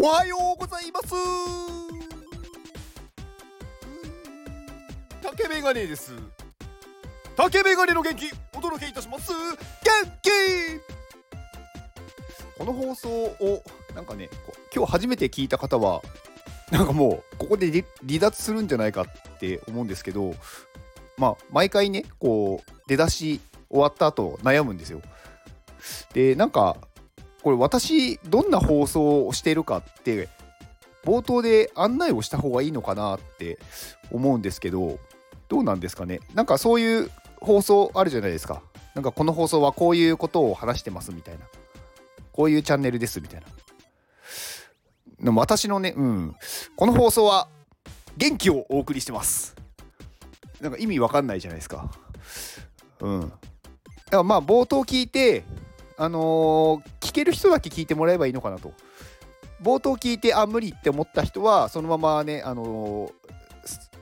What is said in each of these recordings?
おはようございます。竹メガネです。竹メガネの元気お届けいたします。元気！この放送をなんかね今日初めて聞いた方はなんかもうここで離脱するんじゃないかって思うんですけどまあ毎回ねこう出だし終わった後悩むんですよ。でなんかこれ私どんな放送をしてるかって冒頭で案内をした方がいいのかなって思うんですけどどうなんですかね？なんかそういう放送あるじゃないですか。なんかこの放送はこういうことを話してますみたいな。こういうチャンネルですみたいな。でも私のねうん。この放送は元気をお送りしてます。なんか意味わかんないじゃないですか。うん。だからまあ冒頭聞いてあのー、聞ける人だけ聞いてもらえばいいのかなと。冒頭聞いて、あ、無理って思った人は、そのままね、あの、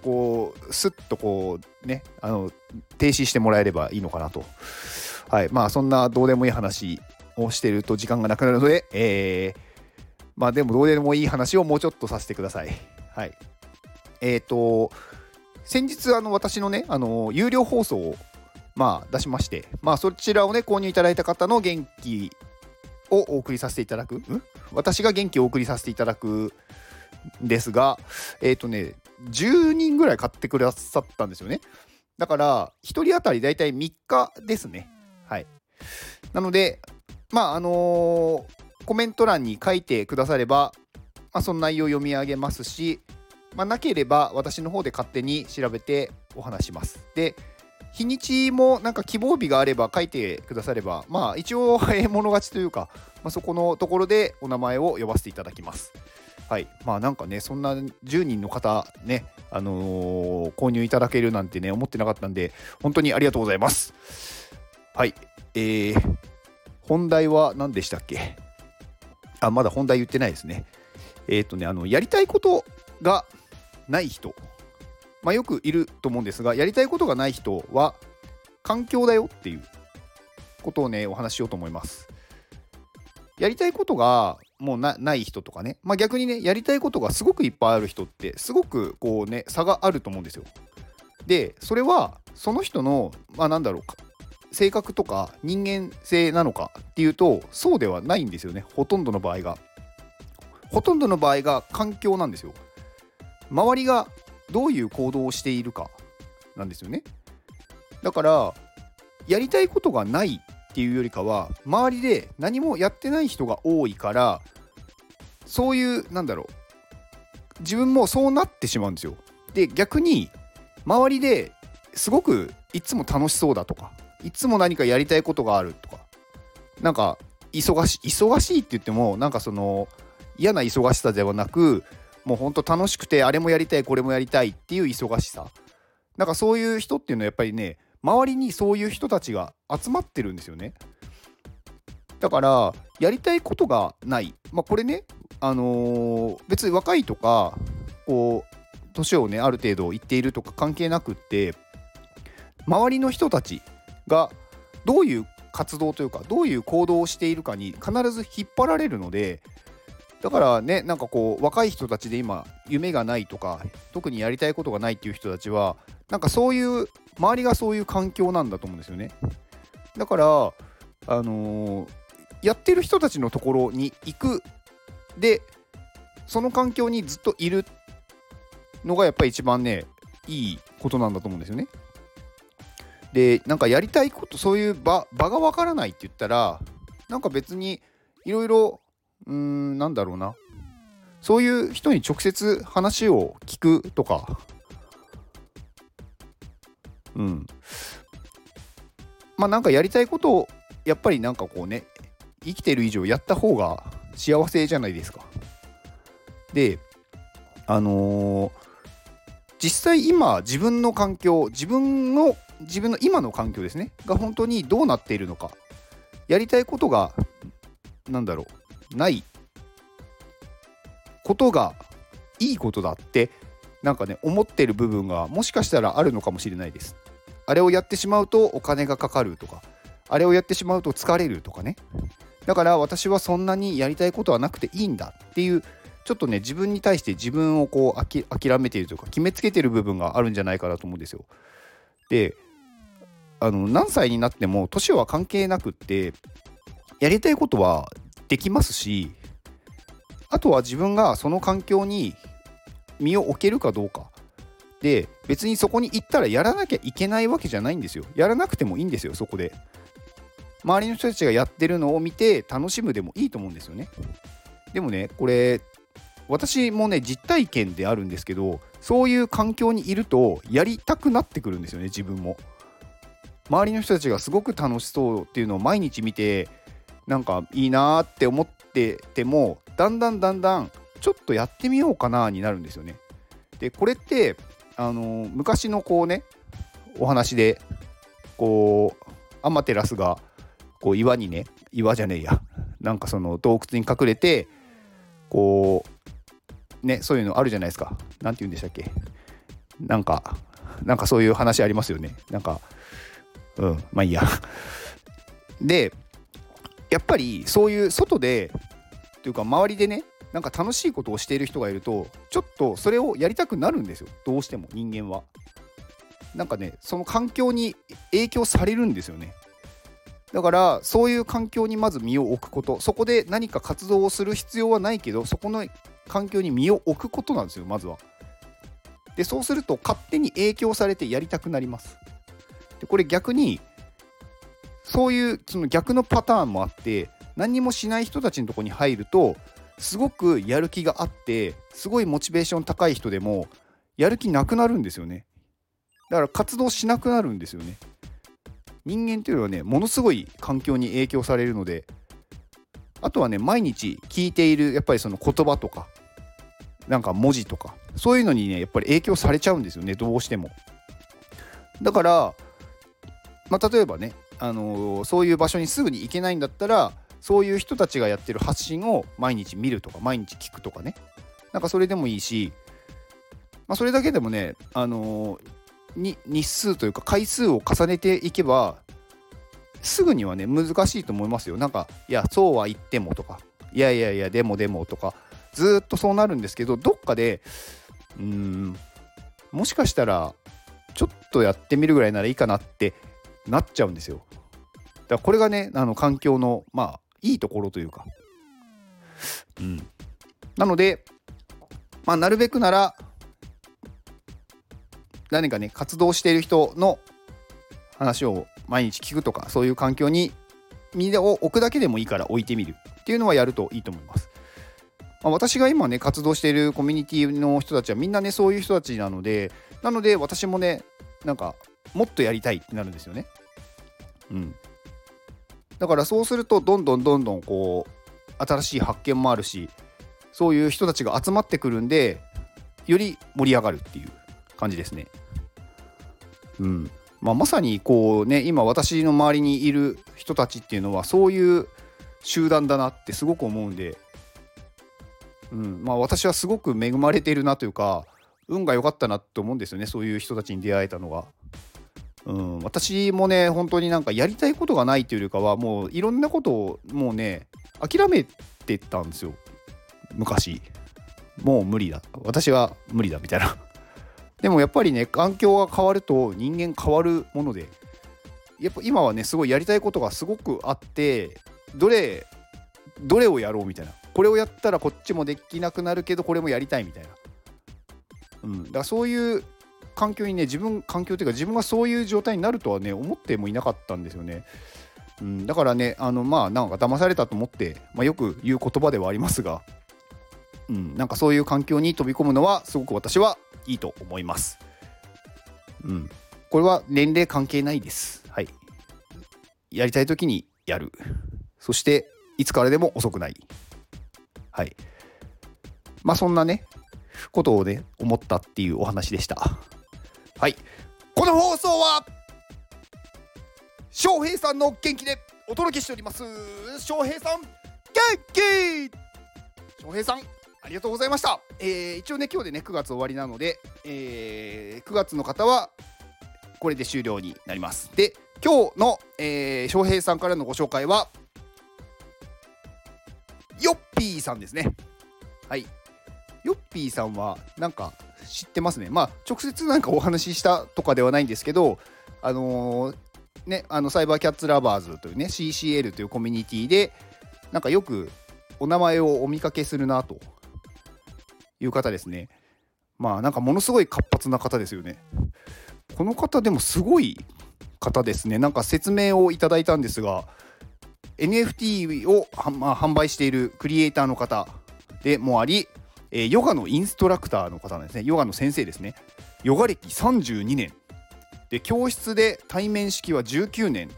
こう、スッとこう、ね、あの、停止してもらえればいいのかなと。はい。まあ、そんなどうでもいい話をしてると時間がなくなるので、えー、まあ、でもどうでもいい話をもうちょっとさせてください。はい。えっ、ー、と、先日、あの、私のね、あの、有料放送をまあ、出しまして、まあ、そちらをね、購入いただいた方の元気をお送りさせていただく、私が元気をお送りさせていただくんですが、えっ、ー、とね、10人ぐらい買ってくださったんですよね。だから、1人当たりだいたい3日ですね。はい。なので、まあ、あのー、コメント欄に書いてくだされば、まあ、その内容を読み上げますし、まあ、なければ私の方で勝手に調べてお話します。で、日にちもなんか希望日があれば書いてくだされば、まあ一応、ええ物勝ちというか、まあ、そこのところでお名前を呼ばせていただきます。はい。まあなんかね、そんな10人の方ね、あのー、購入いただけるなんてね、思ってなかったんで、本当にありがとうございます。はい。えー、本題は何でしたっけ？あ、まだ本題言ってないですね。えっ、ー、とね、あの、やりたいことがない人まあ、よくいると思うんですが、やりたいことがない人は、環境だよっていうことをね、お話しようと思います。やりたいことがもうない人とかね、まあ、逆にね、やりたいことがすごくいっぱいある人って、すごくこうね、差があると思うんですよ。で、それは、その人の、まあ、なんだろうか、性格とか人間性なのかっていうと、そうではないんですよね、ほとんどの場合が。ほとんどの場合が環境なんですよ。周りがどういう行動をしているかなんですよね。だからやりたいことがないっていうよりかは周りで何もやってない人が多いからそういうなんだろう自分もそうなってしまうんですよ。で逆に周りですごくいつも楽しそうだとかいつも何かやりたいことがあるとかなんか忙しい忙しいって言ってもなんかその嫌な忙しさではなくもうほんと楽しくてあれもやりたいこれもやりたいっていう忙しさ。なんかそういう人っていうのはやっぱりね周りにそういう人たちが集まってるんですよね。だからやりたいことがない。まあこれねあのー、別に若いとかこう年をねある程度いっているとか関係なくって周りの人たちがどういう活動というかどういう行動をしているかに必ず引っ張られるのでだからねなんかこう若い人たちで今夢がないとか特にやりたいことがないっていう人たちはなんかそういう周りがそういう環境なんだと思うんですよね。だからあのー、やってる人たちのところに行く。でその環境にずっといるのがやっぱり一番ねいいことなんだと思うんですよね。でなんかやりたいことそういう場場がわからないって言ったらなんか別にいろいろうーんなんだろうな。そういう人に直接話を聞くとか。うん。まあなんかやりたいことをやっぱりなんかこうね生きてる以上やった方が幸せじゃないですか。であのー、実際今自分の環境自分の自分の今の環境ですね。が本当にどうなっているのか。やりたいことがなんだろう。ないことがいいことだってなんかね思ってる部分がもしかしたらあるのかもしれないです。あれをやってしまうとお金がかかるとかあれをやってしまうと疲れるとかねだから私はそんなにやりたいことはなくていいんだっていう、ちょっとね自分に対して自分をこう諦めているというか決めつけてる部分があるんじゃないかなと思うんですよ。であの何歳になっても年は関係なくってやりたいことはできますしあとは自分がその環境に身を置けるかどうか。で別にそこに行ったらやらなきゃいけないわけじゃないんですよ。やらなくてもいいんですよそこで。周りの人たちがやってるのを見て楽しむでもいいと思うんですよね。でもねこれ私もね実体験であるんですけどそういう環境にいるとやりたくなってくるんですよね自分も。周りの人たちがすごく楽しそうっていうのを毎日見てなんかいいなって思っててもだんだんだんだんちょっとやってみようかなになるんですよね。でこれってあの、昔のこうねお話でこうアマテラスがこう岩にね岩じゃねえやなんかその洞窟に隠れてこうねそういうのあるじゃないですか。何て言うんでしたっけなんかなんかそういう話ありますよね。なんかうんまあいいや。でやっぱりそういう外でというか周りでねなんか楽しいことをしている人がいるとちょっとそれをやりたくなるんですよどうしても人間は。なんかねその環境に影響されるんですよね。だからそういう環境にまず身を置くことそこで何か活動をする必要はないけどそこの環境に身を置くことなんですよまずは。でそうすると勝手に影響されてやりたくなります。でこれ逆にそういうその逆のパターンもあって何もしない人たちのとこに入るとすごくやる気があってすごいモチベーション高い人でもやる気なくなるんですよね。だから活動しなくなるんですよね。人間というのはねものすごい環境に影響されるのであとはね毎日聞いているやっぱりその言葉とかなんか文字とかそういうのにねやっぱり影響されちゃうんですよねどうしても。だからまあ例えばねあの、そういう場所にすぐに行けないんだったらそういう人たちがやってる発信を毎日見るとか毎日聞くとかね。なんかそれでもいいし、まあ、それだけでもね、あのー、日数というか回数を重ねていけばすぐにはね難しいと思いますよ。なんかいやそうは言ってもとかいやいやいやでもでもとかずっとそうなるんですけどどっかでうーんもしかしたらちょっとやってみるぐらいならいいかなってなっちゃうんですよだからこれがねあの環境のまあいいところというか。うん。なので、まあ、なるべくなら、何かね、活動している人の話を毎日聞くとか、そういう環境に身を置くだけでもいいから置いてみるっていうのはやるといいと思います。ま、私が今ね、活動しているコミュニティの人たちはみんなね、そういう人たちなので、なので私もね、なんか、もっとやりたいってなるんですよね。うん。だからそうするとどんどんどんどんこう新しい発見もあるしそういう人たちが集まってくるんでより盛り上がるっていう感じですね。うんまあ、まさにこうね今私の周りにいる人たちっていうのはそういう集団だなってすごく思うんで、うんまあ、私はすごく恵まれているなというか運が良かったなと思うんですよねそういう人たちに出会えたのが。うん、私もね本当になんかやりたいことがないというよりかはもういろんなことをもうね諦めてたんですよ。昔。もう無理だ。私は無理だみたいな。でもやっぱりね環境が変わると人間変わるもので。やっぱ今はねすごいやりたいことがすごくあってどれどれをやろうみたいな。これをやったらこっちもできなくなるけどこれもやりたいみたいな。うん。だからそういう環境にね自分環境っていうか自分がそういう状態になるとはね思ってもいなかったんですよね。うん、だからねあのまあなんか騙されたと思って、まあ、よく言う言葉ではありますが、うん、なんかそういう環境に飛び込むのはすごく私はいいと思います。うん、これは年齢関係ないです。はい。やりたい時にやる。そしていつからでも遅くない。はい。まあそんなねことをね思ったっていうお話でした。はい。この放送は翔平さんの元気でお届けしております。翔平さん元気!翔平さんありがとうございました、えー、一応ね今日でね9月終わりなので、えー、9月の方はこれで終了になります。で今日の、えー、翔平さんからのご紹介はヨッピーさんですね。はい。ヨッピーさんはなんか知ってますね。まあ直接なんかお話ししたとかではないんですけどあのーねあのサイバーキャッツラバーズというね CCL というコミュニティでなんかよくお名前をお見かけするなと。いう方ですね。まあなんかものすごい活発な方ですよね。この方でもすごい方ですね。なんか説明をいただいたんですが NFT を、まあ、販売しているクリエイターの方でもあり、えー、ヨガのインストラクターの方なんですね。ヨガの先生ですね。ヨガ歴32年。で教室で対面式は19年。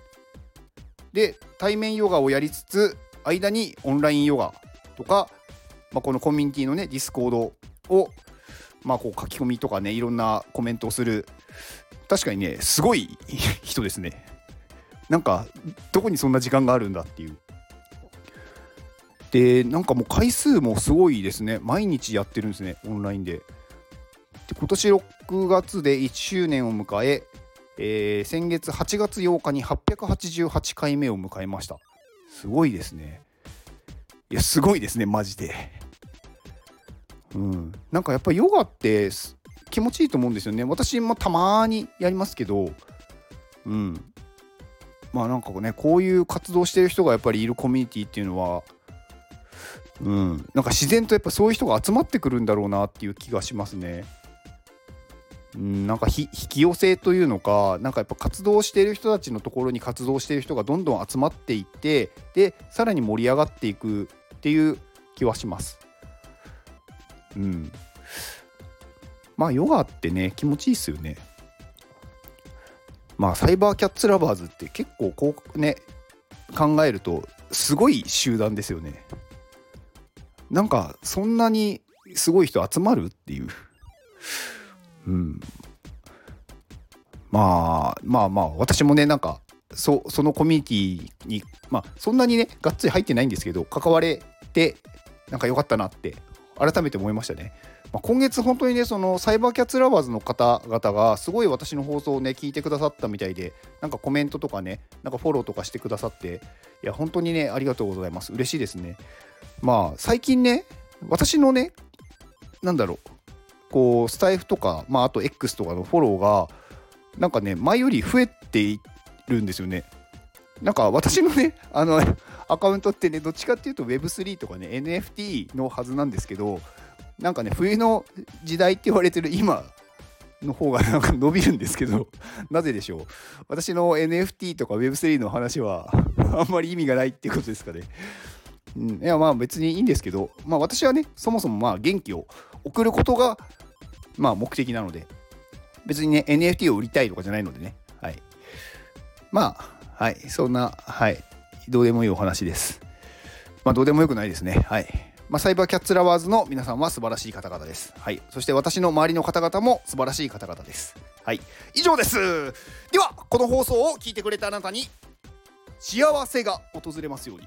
で対面ヨガをやりつつ間にオンラインヨガとか、まあ、このコミュニティのね Discord を、まあ、こう書き込みとかねいろんなコメントをする。確かにねすごい人ですね。なんかどこにそんな時間があるんだっていう。でなんかもう回数もすごいですね。毎日やってるんですねオンラインで。で今年6月で1周年を迎ええー、先月8月8日に888回目を迎えました。すごいですね。いやすごいですねマジで。うん。なんかやっぱヨガって気持ちいいと思うんですよね。私もたまにやりますけどうん。まあなんかねこういう活動してる人がやっぱりいるコミュニティっていうのはうんなんか自然とやっぱそういう人が集まってくるんだろうなっていう気がしますね。うん、なんか引き寄せというのかなんかやっぱ活動している人たちのところに活動している人がどんどん集まっていってでさらに盛り上がっていくっていう気はします。うん、まあヨガってね気持ちいいっすよね。まあサイバーキャッツラバーズって結構こうね考えるとすごい集団ですよね。なんかそんなにすごい人集まるっていう。うん、まあまあまあ私もねなんかそそのコミュニティにまあそんなにねがっつり入ってないんですけど関われてなんか良かったなって改めて思いましたね。まあ、今月本当にねそのサイバーキャッツラバーズの方々がすごい私の放送をね聞いてくださったみたいでなんかコメントとかねなんかフォローとかしてくださっていや本当にねありがとうございます嬉しいですねまあ最近ね私のねなんだろうこうスタイフとか、まあ、あと X とかのフォローがなんかね前より増えているんですよね。なんか私のねあのアカウントってねどっちかっていうと Web3 とかね NFT のはずなんですけどなんかね冬の時代って言われてる今の方がなんか伸びるんですけどなぜでしょう？私の NFT とか Web3 の話はあんまり意味がないってことですかね。うん、いやまあ別にいいんですけど、まあ、私はねそもそもまあ元気を送ることがまあ目的なので別にね NFT を売りたいとかじゃないのでねはいまあはいそんなはいどうでもいいお話ですまあどうでもよくないですねはいまあ、サイバーキャッツラワーズの皆さんは素晴らしい方々です。はい。そして私の周りの方々も素晴らしい方々です。はい。以上です。では、この放送を聞いてくれたあなたに幸せが訪れますように。